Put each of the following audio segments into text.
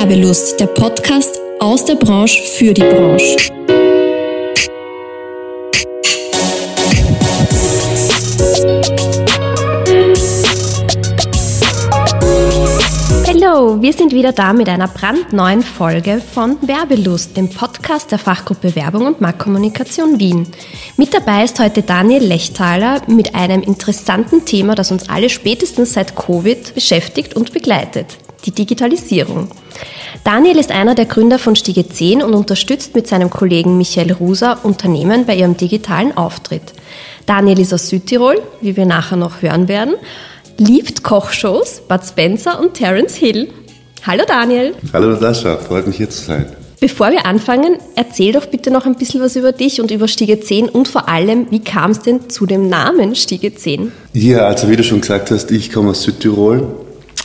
Werbelust, der Podcast aus der Branche für die Branche. Hallo, wir sind wieder da mit einer brandneuen Folge von Werbelust, dem Podcast der Fachgruppe Werbung und Marktkommunikation Wien. Mit dabei ist heute Daniel Lechtaler mit einem interessanten Thema, das uns alle spätestens seit Covid beschäftigt und begleitet, die Digitalisierung. Daniel ist einer der Gründer von Stiege 10 und unterstützt mit seinem Kollegen Michael Ruser Unternehmen bei ihrem digitalen Auftritt. Daniel ist aus Südtirol, wie wir nachher noch hören werden, liebt Kochshows, Bud Spencer und Terence Hill. Hallo Daniel. Hallo Sascha, freut mich hier zu sein. Bevor wir anfangen, erzähl doch bitte noch ein bisschen was über dich und über Stiege 10 und vor allem, wie kam es denn zu dem Namen Stiege 10? Ja, also wie du schon gesagt hast, ich komme aus Südtirol,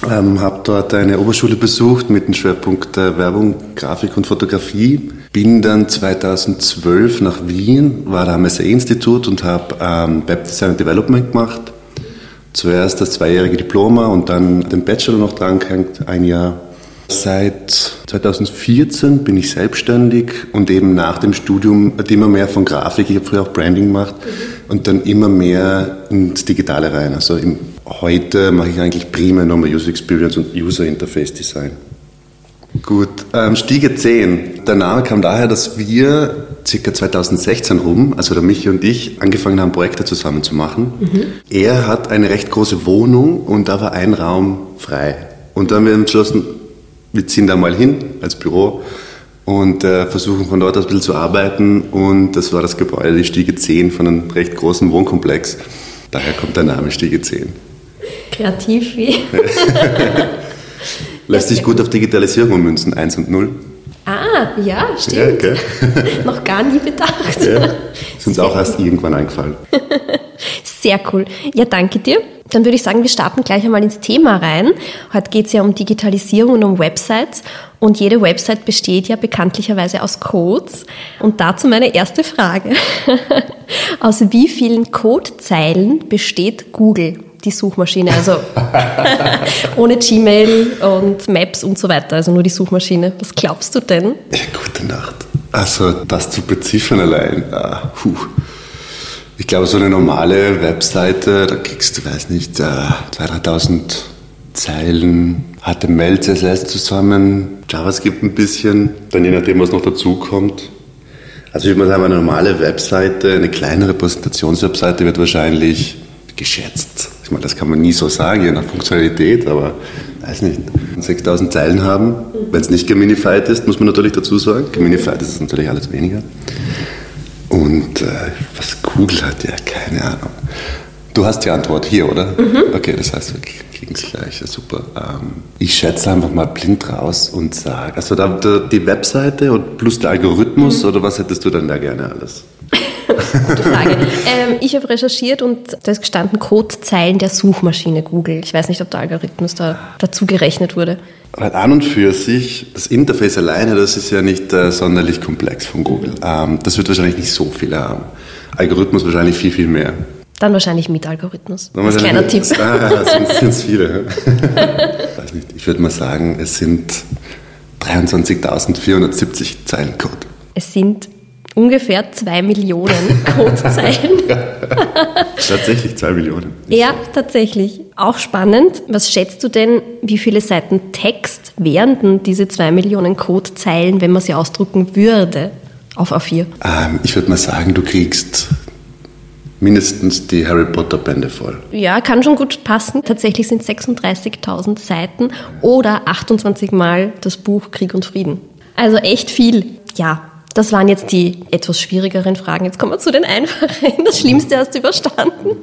ähm, habe dort eine Oberschule besucht mit dem Schwerpunkt äh, Werbung, Grafik und Fotografie. Bin dann 2012 nach Wien, war da am SAE-Institut und habe ähm, Web Design and Development gemacht. Zuerst das zweijährige Diploma und dann den Bachelor noch dran gehängt, ein Jahr Seit 2014 bin ich selbstständig und eben nach dem Studium immer mehr von Grafik, ich habe früher auch Branding gemacht und dann immer mehr ins Digitale rein. Also im, heute mache ich eigentlich primär nochmal User Experience und User Interface Design. Gut, ähm, Stiege 10. Der Name kam daher, dass wir circa 2016 rum, also der Michi und ich, angefangen haben, Projekte zusammen zu machen. Mhm. Er hat eine recht große Wohnung und da war ein Raum frei. Und dann haben wir entschlossen, wir ziehen da mal hin als Büro und äh, versuchen von dort aus ein bisschen zu arbeiten. Und das war das Gebäude, die Stiege 10 von einem recht großen Wohnkomplex. Daher kommt der Name Stiege 10. Kreativ wie. Lässt sich gut auf Digitalisierung ummünzen, 1 und 0. Ah, ja, stimmt. Ja, Noch gar nie bedacht. Ja, ist uns auch erst irgendwann eingefallen. Sehr cool. Ja, danke dir. Dann würde ich sagen, wir starten gleich einmal ins Thema rein. Heute geht es ja um Digitalisierung und um Websites. Und jede Website besteht ja bekanntlicherweise aus Codes. Und dazu meine erste Frage. aus wie vielen Codezeilen besteht Google? die Suchmaschine, also ohne Gmail und Maps und so weiter, also nur die Suchmaschine. Was glaubst du denn? Ja, gute Nacht. Also das zu beziffern allein, puh. Ich glaube, so eine normale Webseite, da kriegst du, weiß nicht, 2.000, 3.000 Zeilen HTML, CSS zusammen, JavaScript ein bisschen, dann je nachdem, was noch dazu kommt. Also ich würde mal sagen, eine normale Webseite, eine kleinere Präsentationswebseite wird wahrscheinlich geschätzt. Ich meine, das kann man nie so sagen, je nach Funktionalität, aber weiß nicht, 6000 Zeilen haben. Wenn es nicht geminified ist, muss man natürlich dazu sagen. Geminified ist es natürlich alles weniger. Und äh, was Google hat, ja, keine Ahnung. Du hast die Antwort hier, oder? Mhm. Okay, das heißt, wir kriegen es gleich. Ja, super. Ähm, ich schätze einfach mal blind raus und sage, also da, da, die Webseite und plus der Algorithmus mhm. oder was hättest du denn da gerne alles? Gute Frage. Ähm, ich habe recherchiert und da ist gestanden Codezeilen der Suchmaschine Google. Ich weiß nicht, ob der Algorithmus da dazu gerechnet wurde. Halt an und für sich, das Interface alleine, das ist ja nicht äh, sonderlich komplex von Google. Ähm, das wird wahrscheinlich nicht so viel haben. Algorithmus wahrscheinlich viel, viel mehr. Dann wahrscheinlich mit Algorithmus. Dann Als kleiner Tipp. Ah, sind es viele. nicht. Ich würde mal sagen, es sind 23.470 Zeilen Code. Es sind ungefähr zwei Millionen Codezeilen. tatsächlich zwei Millionen. Ja, tatsächlich. Auch spannend. Was schätzt du denn, wie viele Seiten Text wären denn diese zwei Millionen Codezeilen, wenn man sie ausdrucken würde, auf A4? Ähm, ich würde mal sagen, du kriegst mindestens die Harry Potter Bände voll. Ja, kann schon gut passen. Tatsächlich sind 36.000 Seiten oder 28 Mal das Buch Krieg und Frieden. Also echt viel. Ja, das waren jetzt die etwas schwierigeren Fragen. Jetzt kommen wir zu den einfachen. Das Schlimmste hast du überstanden.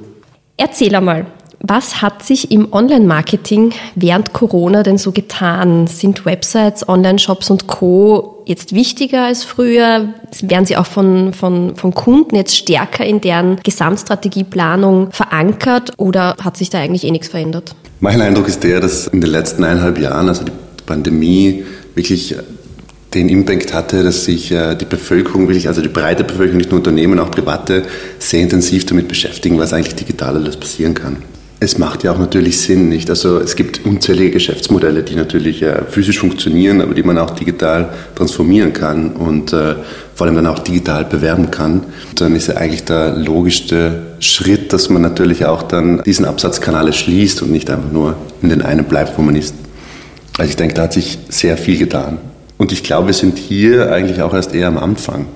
Erzähl einmal, was hat sich im Online-Marketing während Corona denn so getan? Sind Websites, Online-Shops und Co. jetzt wichtiger als früher? Werden sie auch von, von, von Kunden jetzt stärker in deren Gesamtstrategieplanung verankert oder hat sich da eigentlich eh nichts verändert? Mein Eindruck ist der, dass in den letzten eineinhalb Jahren, also die Pandemie, wirklich den Impact hatte, dass sich äh, die Bevölkerung wirklich, also die breite Bevölkerung, nicht nur Unternehmen, auch Private, sehr intensiv damit beschäftigen, was eigentlich digital alles passieren kann. Es macht ja auch natürlich Sinn, nicht? Also es gibt unzählige Geschäftsmodelle, die natürlich äh, physisch funktionieren, aber die man auch digital transformieren kann und äh, vor allem dann auch digital bewerben kann. Und dann ist ja eigentlich der logischste Schritt, dass man natürlich auch dann diesen Absatzkanal schließt und nicht einfach nur in den einen bleibt, wo man ist. Also ich denke, da hat sich sehr viel getan. Und ich glaube, wir sind hier eigentlich auch erst eher am Anfang.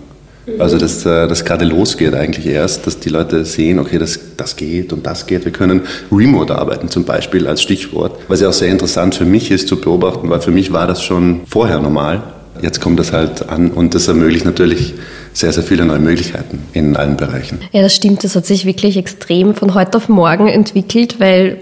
Also, dass äh, das gerade losgeht eigentlich erst, dass die Leute sehen, okay, das, das geht und das geht. Wir können remote arbeiten zum Beispiel als Stichwort, was ja auch sehr interessant für mich ist zu beobachten, weil für mich war das schon vorher normal. Jetzt kommt das halt an und das ermöglicht natürlich sehr, sehr viele neue Möglichkeiten in allen Bereichen. Ja, das stimmt. Das hat sich wirklich extrem von heute auf morgen entwickelt, weil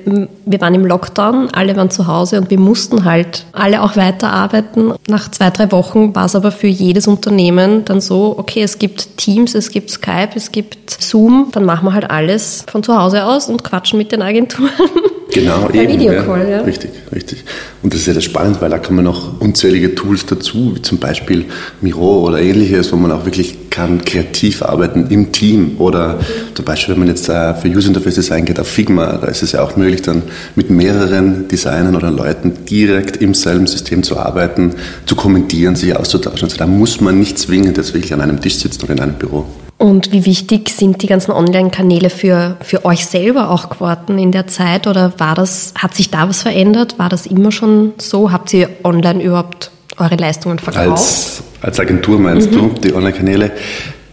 wir waren im Lockdown, alle waren zu Hause und wir mussten halt alle auch weiterarbeiten. Nach zwei, drei Wochen war es aber für jedes Unternehmen dann so, okay, es gibt Teams, es gibt Skype, es gibt Zoom, dann machen wir halt alles von zu Hause aus und quatschen mit den Agenturen. Genau, eben. Videocall, ja. ja. Richtig, richtig. Und das ist ja das Spannend, weil da kommen noch unzählige Tools dazu, wie zum Beispiel Miro oder ähnliches, wo man auch wirklich kann kreativ arbeiten im Team. Oder zum Beispiel, wenn man jetzt äh, für User Interface Design geht auf Figma, da ist es ja auch möglich, dann mit mehreren Designern oder Leuten direkt im selben System zu arbeiten, zu kommentieren, sich auszutauschen. Also da muss man nicht zwingend jetzt wirklich an einem Tisch sitzen oder in einem Büro. Und wie wichtig sind die ganzen Online-Kanäle für, für euch selber auch geworden in der Zeit? Oder war das, hat sich da was verändert? War das immer schon so? Habt ihr online überhaupt eure Leistungen verkauft? Als, als Agentur meinst mhm. du, die Online-Kanäle?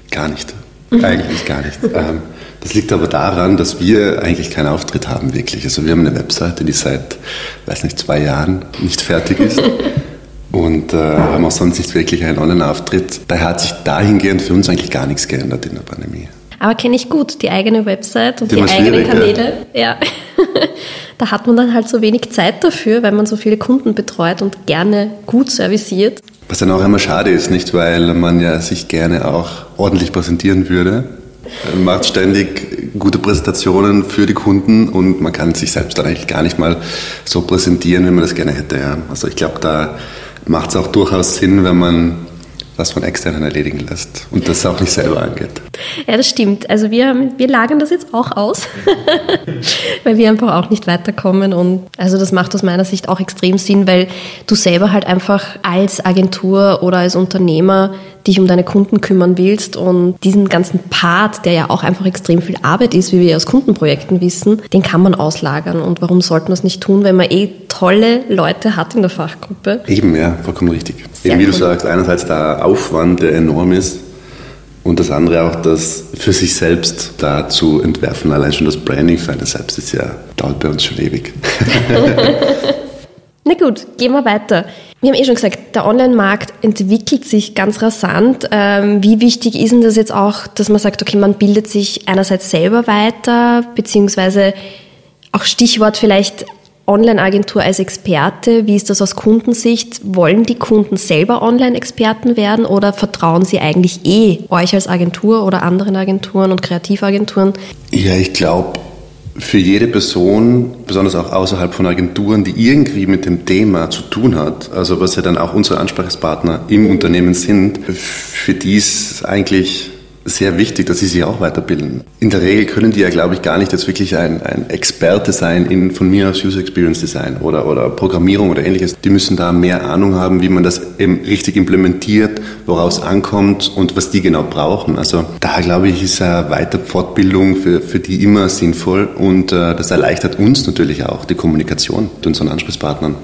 Gar nicht. Mhm. Eigentlich gar nicht. Ähm, das liegt aber daran, dass wir eigentlich keinen Auftritt haben, wirklich. Also wir haben eine Webseite, die seit, weiß nicht, zwei Jahren nicht fertig ist. und äh, haben auch sonst nicht wirklich einen Online-Auftritt. Daher hat sich dahingehend für uns eigentlich gar nichts geändert in der Pandemie. Aber kenne ich gut, die eigene Website und die, die eigenen Kanäle. Ja. ja. da hat man dann halt so wenig Zeit dafür, weil man so viele Kunden betreut und gerne gut serviciert. Was dann auch immer schade ist, nicht, weil man ja sich gerne auch ordentlich präsentieren würde. Man macht ständig gute Präsentationen für die Kunden und man kann sich selbst dann eigentlich gar nicht mal so präsentieren, wie man das gerne hätte. Ja. Also ich glaube, da macht es auch durchaus Sinn, wenn man was von externen erledigen lässt und das auch nicht selber angeht. Ja, das stimmt. Also wir, wir lagern das jetzt auch aus, weil wir einfach auch nicht weiterkommen und also das macht aus meiner Sicht auch extrem Sinn, weil du selber halt einfach als Agentur oder als Unternehmer dich um deine Kunden kümmern willst und diesen ganzen Part, der ja auch einfach extrem viel Arbeit ist, wie wir aus Kundenprojekten wissen, den kann man auslagern. Und warum sollte man es nicht tun, wenn man eh tolle Leute hat in der Fachgruppe? Eben, ja, vollkommen richtig. Sehr Eben wie cool. du sagst, einerseits der Aufwand, der enorm ist, und das andere auch, das für sich selbst da zu entwerfen. Allein schon das Branding für einen selbst ist ja, dauert bei uns schon ewig. Na gut, gehen wir weiter. Wir haben eh schon gesagt, der Online-Markt entwickelt sich ganz rasant. Ähm, wie wichtig ist denn das jetzt auch, dass man sagt, okay, man bildet sich einerseits selber weiter, beziehungsweise auch Stichwort vielleicht Online-Agentur als Experte. Wie ist das aus Kundensicht? Wollen die Kunden selber Online-Experten werden oder vertrauen sie eigentlich eh euch als Agentur oder anderen Agenturen und Kreativagenturen? Ja, ich glaube, für jede Person, besonders auch außerhalb von Agenturen, die irgendwie mit dem Thema zu tun hat, also was ja dann auch unsere Ansprechpartner im Unternehmen sind, für die ist eigentlich sehr wichtig, dass sie sich auch weiterbilden. In der Regel können die ja, glaube ich, gar nicht jetzt wirklich ein, ein Experte sein in von mir aus User Experience Design oder, oder Programmierung oder ähnliches. Die müssen da mehr Ahnung haben, wie man das eben richtig implementiert, woraus ankommt und was die genau brauchen. Also da, glaube ich, ist eine weiter Fortbildung für, für die immer sinnvoll und äh, das erleichtert uns natürlich auch die Kommunikation mit unseren Ansprechpartnern.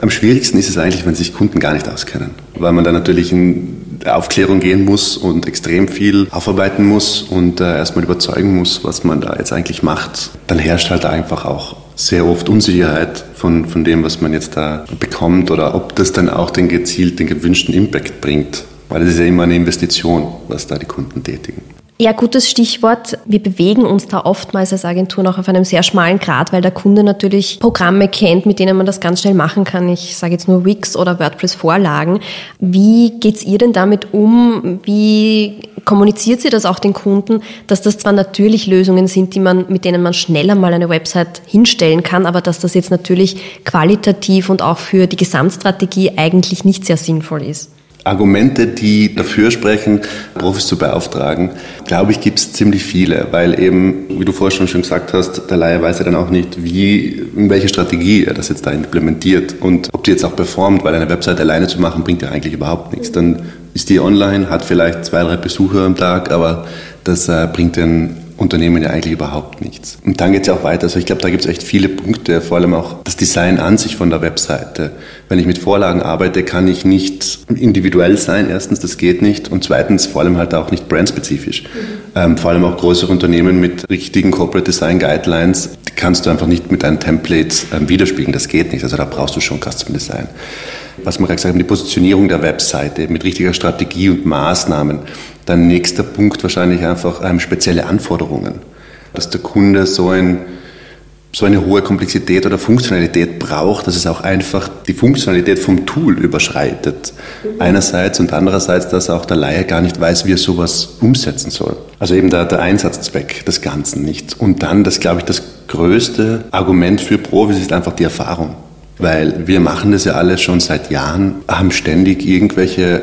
Am schwierigsten ist es eigentlich, wenn sich Kunden gar nicht auskennen, weil man da natürlich in Aufklärung gehen muss und extrem viel aufarbeiten muss und äh, erstmal überzeugen muss, was man da jetzt eigentlich macht. Dann herrscht halt einfach auch sehr oft Unsicherheit von, von dem, was man jetzt da bekommt oder ob das dann auch den gezielt, den gewünschten Impact bringt. Weil es ist ja immer eine Investition, was da die Kunden tätigen. Ja, gutes Stichwort. Wir bewegen uns da oftmals als Agentur noch auf einem sehr schmalen Grad, weil der Kunde natürlich Programme kennt, mit denen man das ganz schnell machen kann. Ich sage jetzt nur Wix oder WordPress-Vorlagen. Wie geht's ihr denn damit um? Wie kommuniziert sie das auch den Kunden, dass das zwar natürlich Lösungen sind, die man, mit denen man schneller mal eine Website hinstellen kann, aber dass das jetzt natürlich qualitativ und auch für die Gesamtstrategie eigentlich nicht sehr sinnvoll ist? Argumente, die dafür sprechen, Profis zu beauftragen, glaube ich, gibt es ziemlich viele, weil eben, wie du vorher schon gesagt hast, der Laie weiß ja dann auch nicht, wie, in welche Strategie er das jetzt da implementiert und ob die jetzt auch performt, weil eine Website alleine zu machen, bringt ja eigentlich überhaupt nichts. Dann ist die online, hat vielleicht zwei, drei Besucher am Tag, aber das äh, bringt den Unternehmen ja eigentlich überhaupt nichts. Und dann geht es ja auch weiter. Also ich glaube, da gibt es echt viele Punkte, vor allem auch das Design an sich von der Webseite. Wenn ich mit Vorlagen arbeite, kann ich nicht individuell sein. Erstens, das geht nicht. Und zweitens, vor allem halt auch nicht brandspezifisch. Mhm. Ähm, vor allem auch größere Unternehmen mit richtigen Corporate Design Guidelines, die kannst du einfach nicht mit deinen Templates ähm, widerspiegeln. Das geht nicht. Also da brauchst du schon Custom Design was wir gerade gesagt haben, die Positionierung der Webseite mit richtiger Strategie und Maßnahmen. Dann nächster Punkt wahrscheinlich einfach ähm, spezielle Anforderungen, dass der Kunde so, ein, so eine hohe Komplexität oder Funktionalität braucht, dass es auch einfach die Funktionalität vom Tool überschreitet. Mhm. Einerseits und andererseits, dass auch der Laie gar nicht weiß, wie er sowas umsetzen soll. Also eben der, der Einsatzzweck des Ganzen nicht. Und dann, das glaube ich, das größte Argument für Profis ist einfach die Erfahrung. Weil wir machen das ja alle schon seit Jahren, haben ständig irgendwelche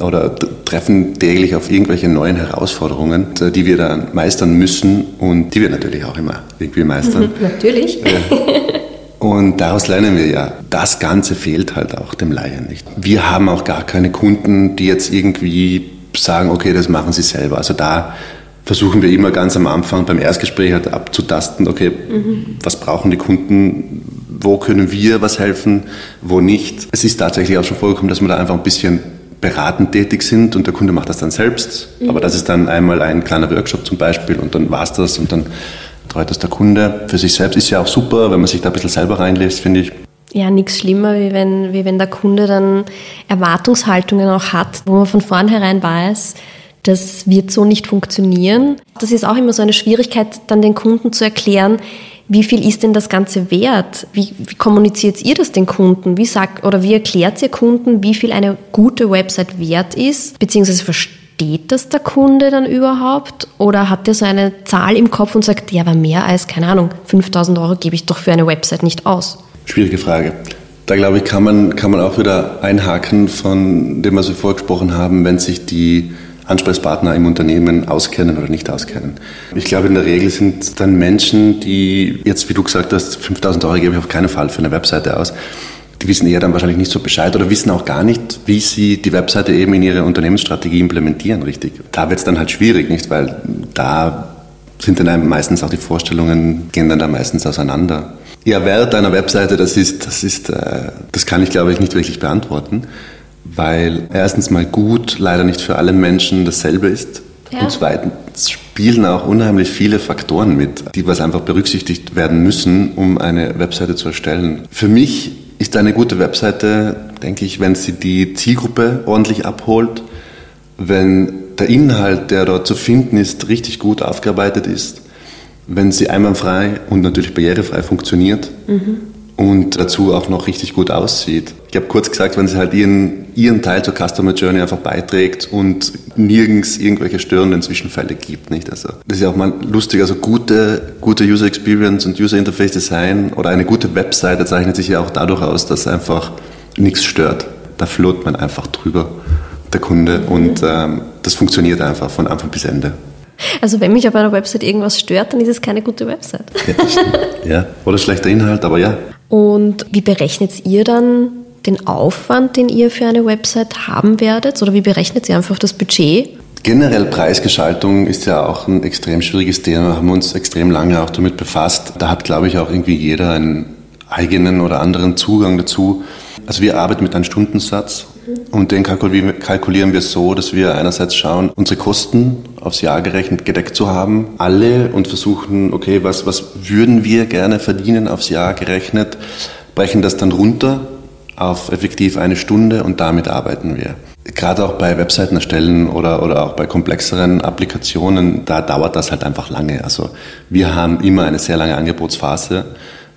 oder treffen täglich auf irgendwelche neuen Herausforderungen, die wir dann meistern müssen und die wir natürlich auch immer irgendwie meistern. natürlich. Und daraus lernen wir ja, das Ganze fehlt halt auch dem Laien nicht. Wir haben auch gar keine Kunden, die jetzt irgendwie sagen, okay, das machen sie selber. Also da versuchen wir immer ganz am Anfang beim Erstgespräch halt abzutasten, okay, mhm. was brauchen die Kunden, wo können wir was helfen, wo nicht. Es ist tatsächlich auch schon vorgekommen, dass wir da einfach ein bisschen beratend tätig sind und der Kunde macht das dann selbst. Mhm. Aber das ist dann einmal ein kleiner Workshop zum Beispiel und dann war es das und dann treut das der Kunde für sich selbst. Ist ja auch super, wenn man sich da ein bisschen selber reinlässt, finde ich. Ja, nichts schlimmer, wie wenn, wie wenn der Kunde dann Erwartungshaltungen auch hat, wo man von vornherein weiß, das wird so nicht funktionieren. Das ist auch immer so eine Schwierigkeit, dann den Kunden zu erklären, wie viel ist denn das Ganze wert? Wie, wie kommuniziert ihr das den Kunden? Wie sagt oder wie erklärt ihr Kunden, wie viel eine gute Website wert ist? Beziehungsweise versteht das der Kunde dann überhaupt? Oder hat er so eine Zahl im Kopf und sagt, ja, aber mehr als, keine Ahnung, 5000 Euro gebe ich doch für eine Website nicht aus? Schwierige Frage. Da glaube ich, kann man, kann man auch wieder einhaken von dem, was wir vorgesprochen haben, wenn sich die Ansprechpartner im Unternehmen auskennen oder nicht auskennen. Ich glaube, in der Regel sind dann Menschen, die jetzt, wie du gesagt hast, 5000 Euro gebe ich auf keinen Fall für eine Webseite aus. Die wissen eher dann wahrscheinlich nicht so Bescheid oder wissen auch gar nicht, wie sie die Webseite eben in ihre Unternehmensstrategie implementieren, richtig. Da wird es dann halt schwierig, nicht? Weil da sind dann meistens auch die Vorstellungen, gehen dann da meistens auseinander. Ja, Wert einer Webseite, das ist, das ist, äh, das kann ich glaube ich nicht wirklich beantworten weil erstens mal gut leider nicht für alle Menschen dasselbe ist. Ja. Und zweitens spielen auch unheimlich viele Faktoren mit, die was einfach berücksichtigt werden müssen, um eine Webseite zu erstellen. Für mich ist eine gute Webseite, denke ich, wenn sie die Zielgruppe ordentlich abholt, wenn der Inhalt, der dort zu finden ist, richtig gut aufgearbeitet ist, wenn sie einwandfrei und natürlich barrierefrei funktioniert mhm. Und dazu auch noch richtig gut aussieht ich habe kurz gesagt, wenn sie halt ihren, ihren Teil zur Customer Journey einfach beiträgt und nirgends irgendwelche störenden Zwischenfälle gibt. Nicht? Also, das ist ja auch mal lustig, also gute, gute User Experience und User Interface Design oder eine gute Webseite zeichnet sich ja auch dadurch aus, dass einfach nichts stört. Da float man einfach drüber, der Kunde, mhm. und ähm, das funktioniert einfach von Anfang bis Ende. Also wenn mich auf einer Website irgendwas stört, dann ist es keine gute Website. Ja, ja. oder schlechter Inhalt, aber ja. Und wie berechnet ihr dann den Aufwand, den ihr für eine Website haben werdet? Oder wie berechnet ihr einfach das Budget? Generell Preisgestaltung ist ja auch ein extrem schwieriges Thema, haben wir uns extrem lange auch damit befasst. Da hat, glaube ich, auch irgendwie jeder einen eigenen oder anderen Zugang dazu. Also wir arbeiten mit einem Stundensatz und den kalkulieren wir so, dass wir einerseits schauen, unsere Kosten aufs Jahr gerechnet gedeckt zu haben, alle und versuchen, okay, was, was würden wir gerne verdienen aufs Jahr gerechnet, brechen das dann runter auf effektiv eine Stunde und damit arbeiten wir. Gerade auch bei Webseiten erstellen oder, oder auch bei komplexeren Applikationen, da dauert das halt einfach lange. Also wir haben immer eine sehr lange Angebotsphase,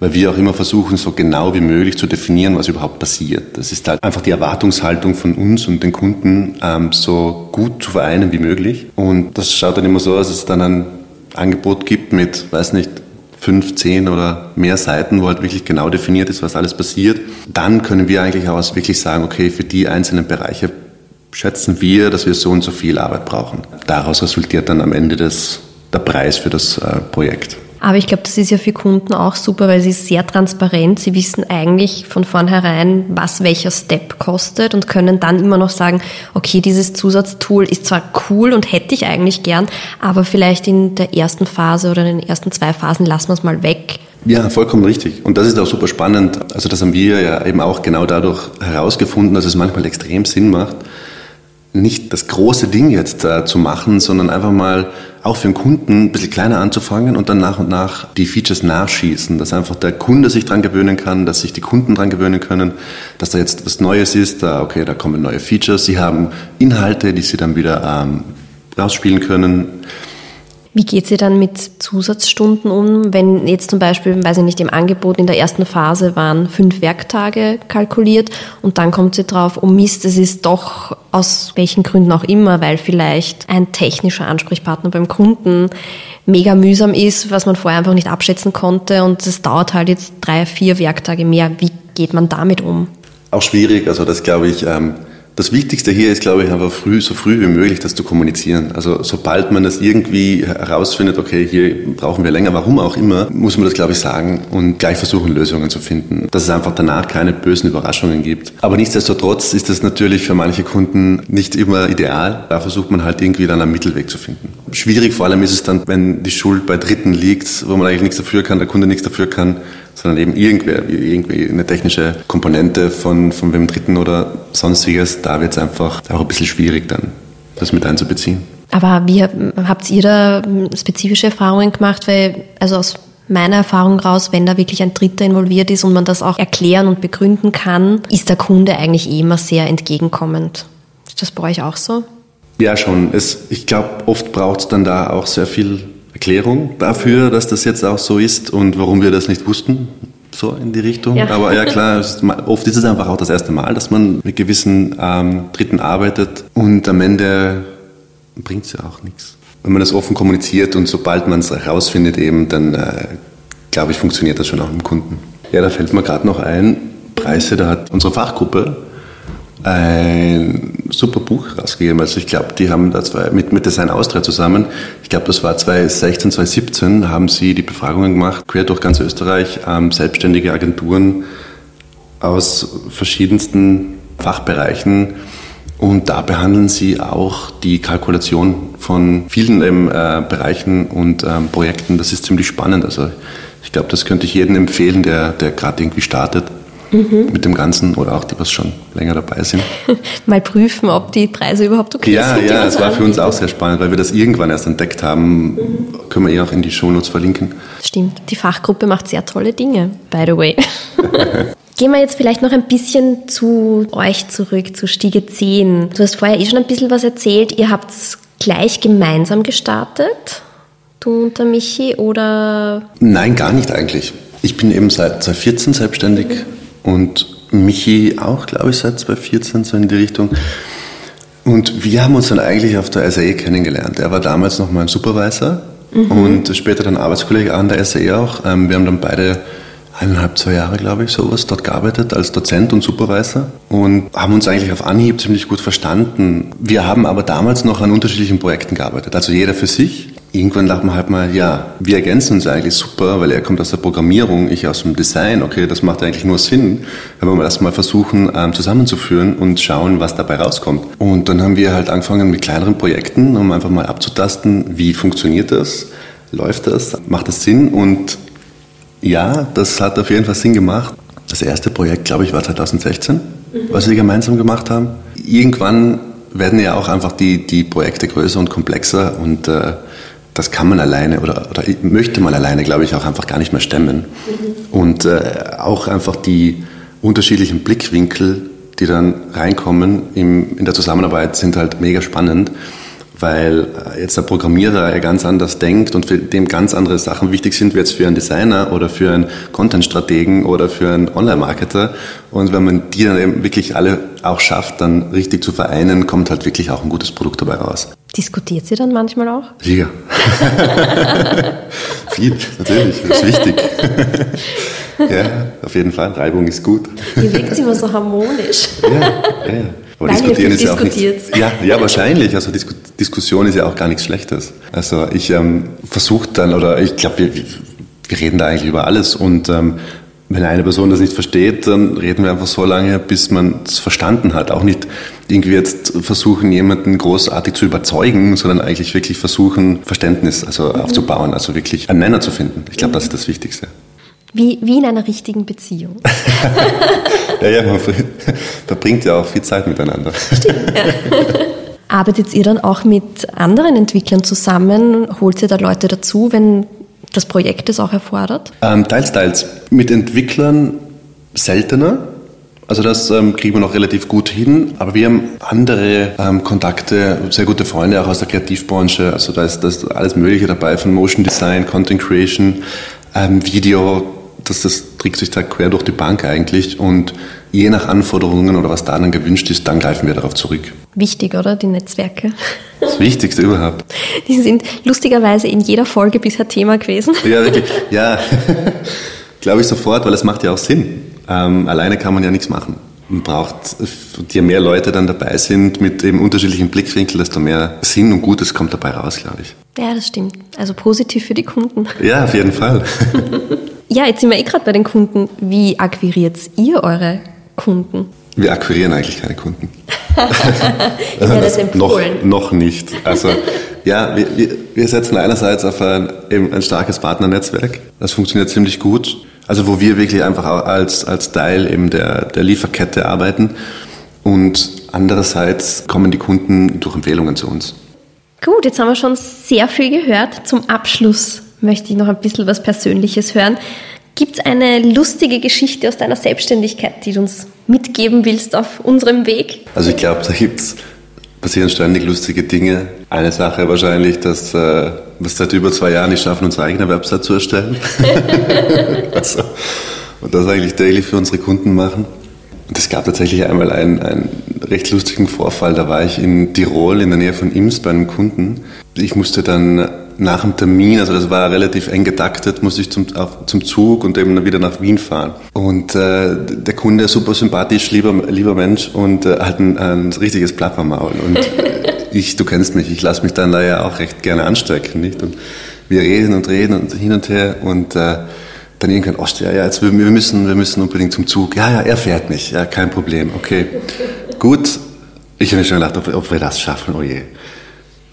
weil wir auch immer versuchen, so genau wie möglich zu definieren, was überhaupt passiert. Das ist halt einfach die Erwartungshaltung von uns und den Kunden ähm, so gut zu vereinen wie möglich. Und das schaut dann immer so aus, dass es dann ein Angebot gibt mit, weiß nicht, fünf, zehn oder mehr Seiten, wo halt wirklich genau definiert ist, was alles passiert, dann können wir eigentlich auch wirklich sagen, okay, für die einzelnen Bereiche schätzen wir, dass wir so und so viel Arbeit brauchen. Daraus resultiert dann am Ende das, der Preis für das äh, Projekt. Aber ich glaube, das ist ja für Kunden auch super, weil sie sehr transparent. Sie wissen eigentlich von vornherein, was welcher Step kostet und können dann immer noch sagen, okay, dieses Zusatztool ist zwar cool und hätte ich eigentlich gern, aber vielleicht in der ersten Phase oder in den ersten zwei Phasen lassen wir es mal weg. Ja, vollkommen richtig. Und das ist auch super spannend. Also das haben wir ja eben auch genau dadurch herausgefunden, dass es manchmal extrem Sinn macht, nicht das große Ding jetzt äh, zu machen, sondern einfach mal auch für den Kunden ein bisschen kleiner anzufangen und dann nach und nach die Features nachschießen, dass einfach der Kunde sich dran gewöhnen kann, dass sich die Kunden dran gewöhnen können, dass da jetzt was Neues ist, da, okay, da kommen neue Features, sie haben Inhalte, die sie dann wieder ähm, rausspielen können. Wie geht sie dann mit Zusatzstunden um, wenn jetzt zum Beispiel, weiß ich nicht, im Angebot in der ersten Phase waren fünf Werktage kalkuliert und dann kommt sie drauf, oh Mist, es ist doch aus welchen Gründen auch immer, weil vielleicht ein technischer Ansprechpartner beim Kunden mega mühsam ist, was man vorher einfach nicht abschätzen konnte und es dauert halt jetzt drei, vier Werktage mehr. Wie geht man damit um? Auch schwierig, also das glaube ich, ähm das Wichtigste hier ist, glaube ich, einfach früh, so früh wie möglich das zu kommunizieren. Also sobald man das irgendwie herausfindet, okay, hier brauchen wir länger, warum auch immer, muss man das, glaube ich, sagen und gleich versuchen, Lösungen zu finden. Dass es einfach danach keine bösen Überraschungen gibt. Aber nichtsdestotrotz ist das natürlich für manche Kunden nicht immer ideal. Da versucht man halt irgendwie dann einen Mittelweg zu finden. Schwierig vor allem ist es dann, wenn die Schuld bei Dritten liegt, wo man eigentlich nichts dafür kann, der Kunde nichts dafür kann sondern eben irgendwer, irgendwie eine technische Komponente von, von wem Dritten oder sonstiges, da wird es einfach auch ein bisschen schwierig dann, das mit einzubeziehen. Aber wie habt ihr da spezifische Erfahrungen gemacht? Weil, also aus meiner Erfahrung raus, wenn da wirklich ein Dritter involviert ist und man das auch erklären und begründen kann, ist der Kunde eigentlich eh immer sehr entgegenkommend. Ist das bei euch auch so? Ja, schon. Es, ich glaube, oft braucht es dann da auch sehr viel Erklärung dafür, dass das jetzt auch so ist und warum wir das nicht wussten, so in die Richtung. Ja. Aber ja klar, oft ist es einfach auch das erste Mal, dass man mit gewissen ähm, Dritten arbeitet und am Ende bringt es ja auch nichts. Wenn man das offen kommuniziert und sobald man es herausfindet eben, dann äh, glaube ich, funktioniert das schon auch im Kunden. Ja, da fällt mir gerade noch ein, Preise, da hat unsere Fachgruppe ein super Buch rausgegeben. Also ich glaube, die haben da zwei, mit, mit Design Austria zusammen, ich glaube, das war 2016, 2017, haben sie die Befragungen gemacht, quer durch ganz Österreich, ähm, selbstständige Agenturen aus verschiedensten Fachbereichen. Und da behandeln sie auch die Kalkulation von vielen ähm, äh, Bereichen und ähm, Projekten. Das ist ziemlich spannend. Also ich glaube, das könnte ich jedem empfehlen, der, der gerade irgendwie startet mhm. mit dem Ganzen oder auch die, was schon länger dabei sind. Mal prüfen, ob die Preise überhaupt okay ja, sind. Ja, ja, es war für uns auch sehr spannend, weil wir das irgendwann erst entdeckt haben. Mhm. Können wir eh auch in die Shownotes verlinken. Stimmt, die Fachgruppe macht sehr tolle Dinge, by the way. Gehen wir jetzt vielleicht noch ein bisschen zu euch zurück, zu Stiege 10. Du hast vorher eh schon ein bisschen was erzählt. Ihr habt es gleich gemeinsam gestartet, du und der Michi, oder? Nein, gar nicht eigentlich. Ich bin eben seit 2014 selbstständig und Michi auch, glaube ich, seit 2014 so in die Richtung. Und wir haben uns dann eigentlich auf der SAE kennengelernt. Er war damals noch mein Supervisor mhm. und später dann Arbeitskollege an der SAE auch. Ähm, wir haben dann beide eineinhalb, zwei Jahre, glaube ich, sowas dort gearbeitet als Dozent und Supervisor und haben uns eigentlich auf Anhieb ziemlich gut verstanden. Wir haben aber damals noch an unterschiedlichen Projekten gearbeitet, also jeder für sich irgendwann dachte man halt mal, ja, wir ergänzen uns eigentlich super, weil er kommt aus der Programmierung, ich aus dem Design, okay, das macht eigentlich nur Sinn, wenn wir das mal versuchen ähm, zusammenzuführen und schauen, was dabei rauskommt. Und dann haben wir halt angefangen mit kleineren Projekten, um einfach mal abzutasten, wie funktioniert das, läuft das, macht das Sinn und ja, das hat auf jeden Fall Sinn gemacht. Das erste Projekt, glaube ich, war 2016, mhm. was wir gemeinsam gemacht haben. Irgendwann werden ja auch einfach die, die Projekte größer und komplexer und äh, das kann man alleine oder, oder möchte man alleine, glaube ich, auch einfach gar nicht mehr stemmen. Mhm. Und äh, auch einfach die unterschiedlichen Blickwinkel, die dann reinkommen im, in der Zusammenarbeit, sind halt mega spannend weil äh, jetzt der Programmierer ja ganz anders denkt und für dem ganz andere Sachen wichtig sind, wie jetzt für einen Designer oder für einen Content-Strategen oder für einen Online-Marketer. Und wenn man die dann eben wirklich alle auch schafft, dann richtig zu vereinen, kommt halt wirklich auch ein gutes Produkt dabei raus. Diskutiert sie dann manchmal auch? Ja. Viel, natürlich, das ist wichtig. ja, auf jeden Fall. Reibung ist gut. Ihr wirkt immer so harmonisch. ja, ja. Aber Weil diskutieren ist ja auch nichts. Ja, ja, wahrscheinlich. Also Disku Diskussion ist ja auch gar nichts Schlechtes. Also ich ähm, versuche dann, oder ich glaube, wir, wir reden da eigentlich über alles und ähm, wenn eine Person das nicht versteht, dann reden wir einfach so lange, bis man es verstanden hat. Auch nicht irgendwie jetzt versuchen, jemanden großartig zu überzeugen, sondern eigentlich wirklich versuchen, Verständnis also aufzubauen, also wirklich einen Nenner zu finden. Ich glaube, das ist das Wichtigste. Wie, wie in einer richtigen Beziehung. Ja, ja, man ver- verbringt ja auch viel Zeit miteinander. Arbeitet ihr dann auch mit anderen Entwicklern zusammen? Holt ihr da Leute dazu, wenn das Projekt es auch erfordert? Ähm, teils, teils. Mit Entwicklern seltener. Also das ähm, kriegen wir noch relativ gut hin. Aber wir haben andere ähm, Kontakte, sehr gute Freunde auch aus der Kreativbranche. Also da ist, da ist alles Mögliche dabei, von Motion Design, Content Creation, ähm, Video. Das, das trägt sich da quer durch die Bank eigentlich. Und je nach Anforderungen oder was da dann gewünscht ist, dann greifen wir darauf zurück. Wichtig, oder? Die Netzwerke. Das Wichtigste überhaupt. Die sind lustigerweise in jeder Folge bisher Thema gewesen. Ja, wirklich. Ja, glaube ich sofort, weil es macht ja auch Sinn. Ähm, alleine kann man ja nichts machen. Man braucht, je mehr Leute dann dabei sind mit eben unterschiedlichen Blickwinkeln, desto mehr Sinn und Gutes kommt dabei raus, glaube ich. Ja, das stimmt. Also positiv für die Kunden. Ja, auf jeden Fall. Ja, jetzt sind wir eh gerade bei den Kunden. Wie akquiriert ihr eure Kunden? Wir akquirieren eigentlich keine Kunden. Ich werde noch, empfohlen. noch nicht. Also ja, wir, wir, wir setzen einerseits auf ein, ein starkes Partnernetzwerk. Das funktioniert ziemlich gut. Also wo wir wirklich einfach als, als Teil eben der, der Lieferkette arbeiten. Und andererseits kommen die Kunden durch Empfehlungen zu uns. Gut, jetzt haben wir schon sehr viel gehört. Zum Abschluss möchte ich noch ein bisschen was Persönliches hören. Gibt es eine lustige Geschichte aus deiner Selbstständigkeit, die du uns mitgeben willst auf unserem Weg? Also ich glaube, da gibt's passieren ständig lustige Dinge. Eine Sache wahrscheinlich, dass äh, wir seit über zwei Jahren nicht schaffen, unsere eigene Website zu erstellen. also, und das eigentlich daily für unsere Kunden machen. Und es gab tatsächlich einmal einen, einen recht lustigen Vorfall. Da war ich in Tirol in der Nähe von Ims bei einem Kunden. Ich musste dann nach dem Termin, also das war relativ eng getaktet, musste ich zum, auf, zum Zug und eben wieder nach Wien fahren. Und äh, der Kunde, super sympathisch, lieber, lieber Mensch und äh, hat ein, ein richtiges Blatt am Maul. Und ich, du kennst mich, ich lasse mich dann da ja auch recht gerne anstecken, nicht? Und wir reden und reden und hin und her und äh, dann irgendwann, Ost, ja, ja, jetzt wir, wir müssen, wir müssen unbedingt zum Zug. Ja, ja, er fährt mich, ja, kein Problem, okay. Gut, ich habe mir schon gedacht, ob, ob wir das schaffen, oh je.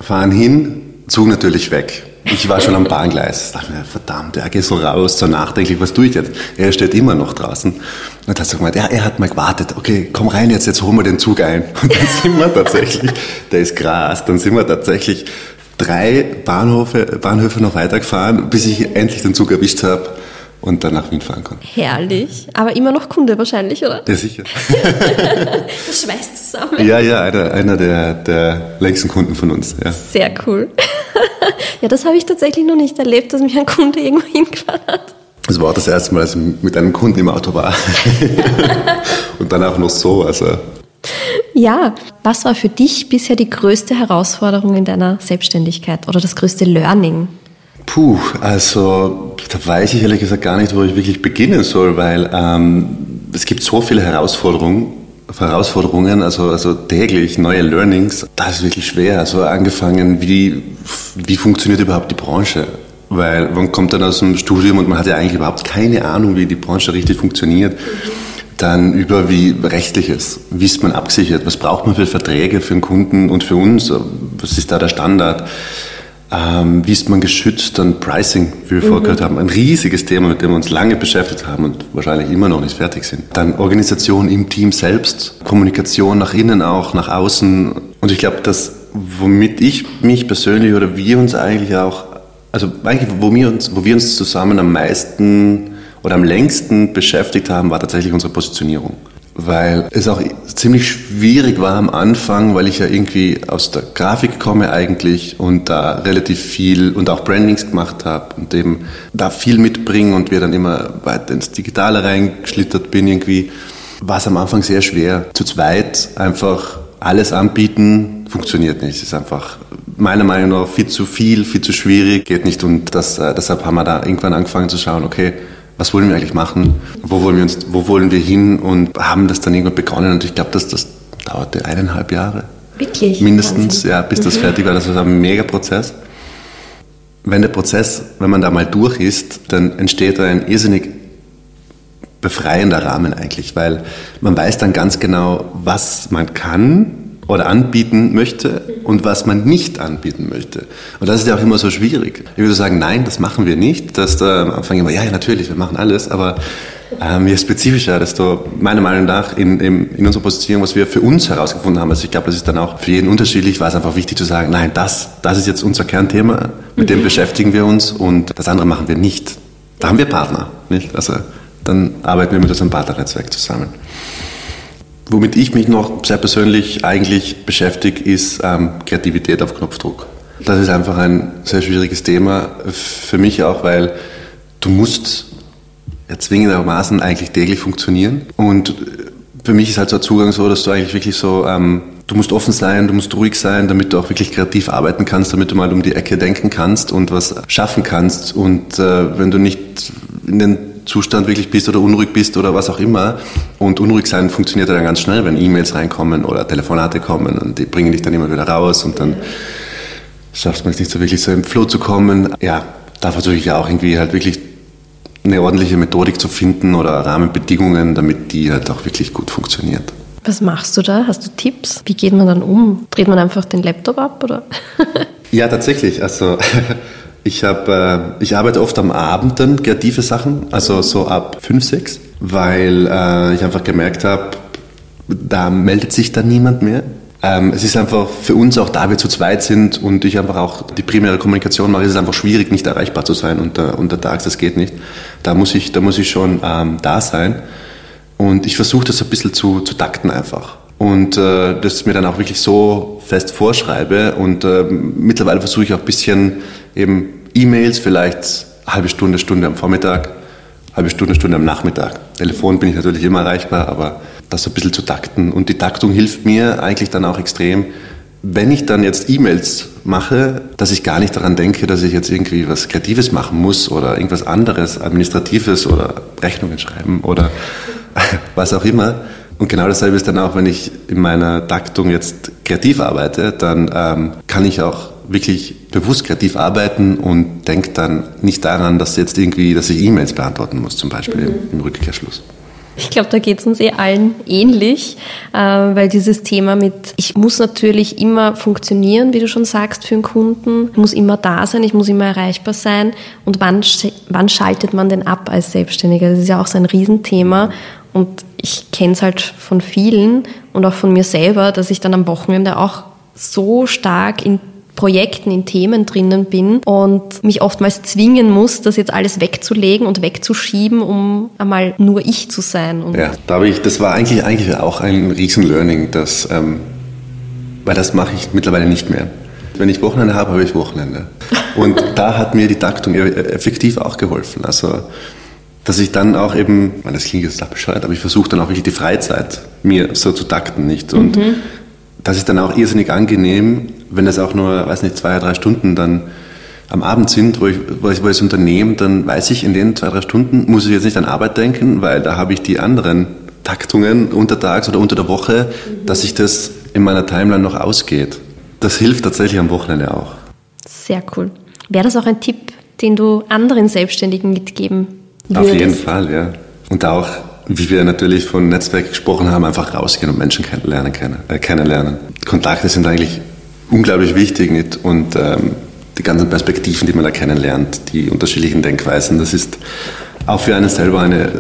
Fahren hin, Zug natürlich weg. Ich war schon am Bahngleis. Dachte mir, verdammt, er geht so raus, so nachdenklich, was tue ich jetzt? Er steht immer noch draußen. Und hat er gemeint, ja, er hat mal gewartet. Okay, komm rein jetzt, jetzt holen wir den Zug ein. Und dann sind wir tatsächlich, der ist krass, dann sind wir tatsächlich drei Bahnhöfe, Bahnhöfe noch weitergefahren, bis ich endlich den Zug erwischt habe und dann nach Wien fahren konnte. Herrlich. Aber immer noch Kunde wahrscheinlich, oder? Ja, sicher. Das schweißt zusammen. Ja, ja, einer, einer der, der längsten Kunden von uns. Ja. Sehr cool. Ja, das habe ich tatsächlich noch nicht erlebt, dass mich ein Kunde irgendwo hingefahren hat. Das war auch das erste Mal, als ich mit einem Kunden im Auto war. und dann auch noch so. Also Ja, was war für dich bisher die größte Herausforderung in deiner Selbstständigkeit oder das größte Learning? Puh, also da weiß ich ehrlich gesagt gar nicht, wo ich wirklich beginnen soll, weil ähm, es gibt so viele Herausforderungen, Herausforderungen, also, also täglich neue Learnings. Das ist wirklich schwer. Also angefangen, wie, wie funktioniert überhaupt die Branche? Weil man kommt dann aus dem Studium und man hat ja eigentlich überhaupt keine Ahnung, wie die Branche richtig funktioniert. Dann über wie rechtlich ist. Wie ist man abgesichert? Was braucht man für Verträge für den Kunden und für uns? Was ist da der Standard? Ähm, wie ist man geschützt? Dann Pricing, wie wir vorher gehört haben. Ein riesiges Thema, mit dem wir uns lange beschäftigt haben und wahrscheinlich immer noch nicht fertig sind. Dann Organisation im Team selbst, Kommunikation nach innen auch, nach außen. Und ich glaube, dass womit ich mich persönlich oder wir uns eigentlich auch, also eigentlich, wo wir uns, wo wir uns zusammen am meisten oder am längsten beschäftigt haben, war tatsächlich unsere Positionierung weil es auch ziemlich schwierig war am Anfang, weil ich ja irgendwie aus der Grafik komme eigentlich und da relativ viel und auch Brandings gemacht habe und eben da viel mitbringen und wir dann immer weiter ins Digitale reingeschlittert bin irgendwie, war es am Anfang sehr schwer. Zu zweit einfach alles anbieten, funktioniert nicht. Es ist einfach meiner Meinung nach viel zu viel, viel zu schwierig, geht nicht und das, äh, deshalb haben wir da irgendwann angefangen zu schauen, okay, was wollen wir eigentlich machen, wo wollen wir, uns, wo wollen wir hin und haben das dann irgendwann begonnen und ich glaube, dass das dauerte eineinhalb Jahre. Wirklich? Mindestens, Wahnsinn. ja, bis das Mhm. fertig war. Das war ein mega Prozess. Wenn der Prozess, wenn man da mal durch ist, dann entsteht da ein irrsinnig befreiender Rahmen eigentlich, weil man weiß dann ganz genau, was man kann oder anbieten möchte und was man nicht anbieten möchte. Und das ist ja auch immer so schwierig. Ich würde sagen, nein, das machen wir nicht. Dass da am Anfang immer, ja, ja, natürlich, wir machen alles, aber ähm, je spezifischer, desto meiner Meinung nach in, in, in unserer Position, was wir für uns herausgefunden haben, also ich glaube, das ist dann auch für jeden unterschiedlich, war es einfach wichtig zu sagen, nein, das, das ist jetzt unser Kernthema, mit dem beschäftigen wir uns und das andere machen wir nicht. Da haben wir Partner, nicht? Also dann arbeiten wir mit unserem Partnernetzwerk zusammen. Womit ich mich noch sehr persönlich eigentlich beschäftige, ist ähm, Kreativität auf Knopfdruck. Das ist einfach ein sehr schwieriges Thema für mich auch, weil du musst ja, zwingendermaßen eigentlich täglich funktionieren. Und für mich ist halt so ein Zugang so, dass du eigentlich wirklich so, ähm, du musst offen sein, du musst ruhig sein, damit du auch wirklich kreativ arbeiten kannst, damit du mal um die Ecke denken kannst und was schaffen kannst. Und äh, wenn du nicht in den Zustand wirklich bist oder unruhig bist oder was auch immer. Und unruhig sein funktioniert ja dann ganz schnell, wenn E-Mails reinkommen oder Telefonate kommen und die bringen dich dann immer wieder raus und dann schaffst man es nicht so wirklich so im Flow zu kommen. Ja, da versuche ich ja auch irgendwie halt wirklich eine ordentliche Methodik zu finden oder Rahmenbedingungen, damit die halt auch wirklich gut funktioniert. Was machst du da? Hast du Tipps? Wie geht man dann um? Dreht man einfach den Laptop ab oder? ja, tatsächlich. Also ich habe, äh, ich arbeite oft am Abend dann kreative Sachen, also so ab 5, 6, weil äh, ich einfach gemerkt habe, da meldet sich dann niemand mehr. Ähm, es ist einfach für uns auch, da wir zu zweit sind und ich einfach auch die primäre Kommunikation mache, ist es einfach schwierig, nicht erreichbar zu sein unter, untertags, das geht nicht. Da muss ich, da muss ich schon ähm, da sein. Und ich versuche das ein bisschen zu, zu takten einfach. Und äh, das mir dann auch wirklich so fest vorschreibe. Und äh, mittlerweile versuche ich auch ein bisschen eben E-Mails, vielleicht halbe Stunde, Stunde am Vormittag, halbe Stunde, Stunde am Nachmittag. Telefon bin ich natürlich immer erreichbar, aber das so ein bisschen zu takten. Und die Taktung hilft mir eigentlich dann auch extrem, wenn ich dann jetzt E-Mails mache, dass ich gar nicht daran denke, dass ich jetzt irgendwie was Kreatives machen muss oder irgendwas anderes, Administratives oder Rechnungen schreiben oder was auch immer. Und genau dasselbe ist dann auch, wenn ich in meiner Taktung jetzt kreativ arbeite, dann ähm, kann ich auch wirklich bewusst kreativ arbeiten und denke dann nicht daran, dass jetzt irgendwie, dass ich E-Mails beantworten muss, zum Beispiel mhm. im Rückkehrschluss. Ich glaube, da geht es uns eh allen ähnlich, äh, weil dieses Thema mit, ich muss natürlich immer funktionieren, wie du schon sagst, für einen Kunden, ich muss immer da sein, ich muss immer erreichbar sein und wann, wann schaltet man denn ab als Selbstständiger? Das ist ja auch so ein Riesenthema und ich kenne es halt von vielen und auch von mir selber, dass ich dann am Wochenende auch so stark in Projekten, in Themen drinnen bin und mich oftmals zwingen muss, das jetzt alles wegzulegen und wegzuschieben, um einmal nur ich zu sein. Und ja, da habe ich, das war eigentlich, eigentlich auch ein Riesen-Learning, dass, ähm, weil das mache ich mittlerweile nicht mehr. Wenn ich Wochenende habe, habe ich Wochenende. Und da hat mir die Taktung effektiv auch geholfen. Also, dass ich dann auch eben, das klingt jetzt bescheuert, aber ich versuche dann auch wirklich die Freizeit mir so zu takten, nicht? Und mhm. das ist dann auch irrsinnig angenehm, wenn es auch nur, weiß nicht, zwei, drei Stunden dann am Abend sind, wo ich, wo ich, wo ich das Unternehmen, dann weiß ich, in den zwei, drei Stunden muss ich jetzt nicht an Arbeit denken, weil da habe ich die anderen Taktungen untertags oder unter der Woche, mhm. dass sich das in meiner Timeline noch ausgeht. Das hilft tatsächlich am Wochenende auch. Sehr cool. Wäre das auch ein Tipp, den du anderen Selbstständigen mitgeben würdest? Auf jeden Fall, ja. Und auch, wie wir natürlich von Netzwerk gesprochen haben, einfach rausgehen und Menschen kennenlernen. Äh, kennenlernen. Kontakte sind eigentlich unglaublich wichtig nicht? und ähm, die ganzen Perspektiven, die man da kennenlernt, die unterschiedlichen Denkweisen, das ist auch für einen selber eine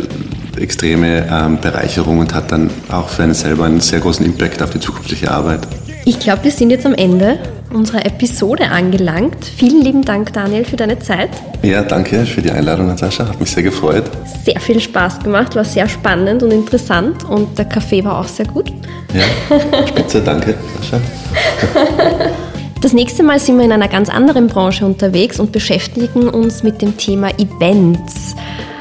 extreme ähm, Bereicherung und hat dann auch für einen selber einen sehr großen Impact auf die zukünftige Arbeit. Ich glaube, wir sind jetzt am Ende unserer Episode angelangt. Vielen lieben Dank, Daniel, für deine Zeit. Ja, danke für die Einladung, Natascha. Hat mich sehr gefreut. Sehr viel Spaß gemacht, war sehr spannend und interessant und der Kaffee war auch sehr gut. Ja, spitze, danke, Natascha. Das nächste Mal sind wir in einer ganz anderen Branche unterwegs und beschäftigen uns mit dem Thema Events.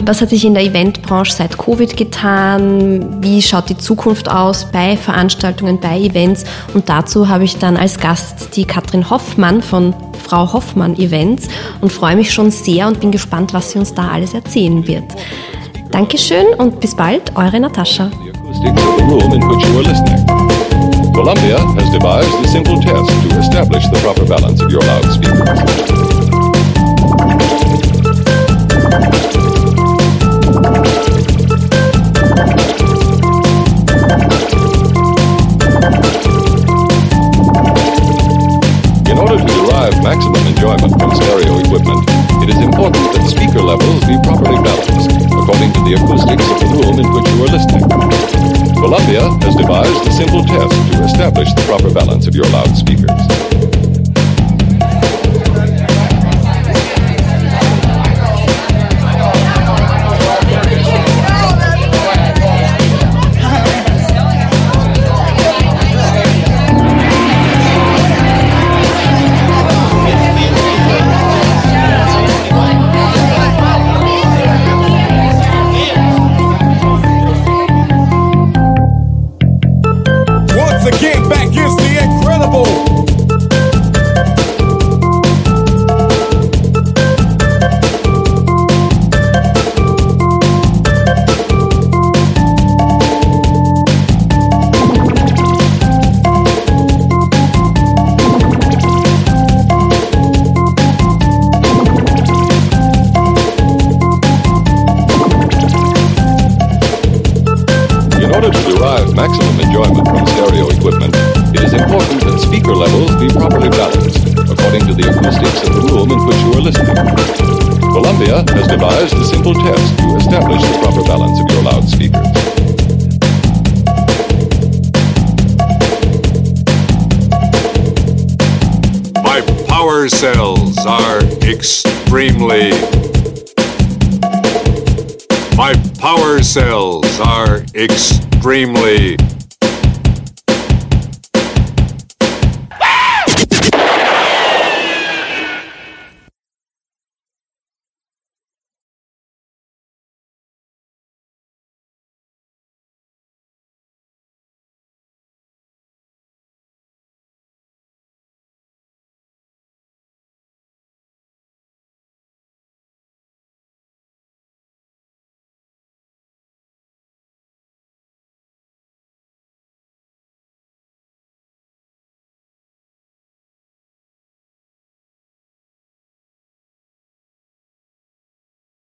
Was hat sich in der Eventbranche seit Covid getan? Wie schaut die Zukunft aus bei Veranstaltungen, bei Events? Und dazu habe ich dann als Gast die Katrin Hoffmann von Frau Hoffmann Events und freue mich schon sehr und bin gespannt, was sie uns da alles erzählen wird. Dankeschön und bis bald, eure Natascha. Columbia has devised a simple test to establish the proper balance of your loudspeakers. In order to derive maximum enjoyment from stereo equipment, it is important that speaker levels be properly balanced according to the acoustics of the room in which you are listening. A simple test to establish the proper balance of your loudspeakers. here's the simple test to establish the proper balance of your loudspeaker. power cells are extremely. My power cells are extremely.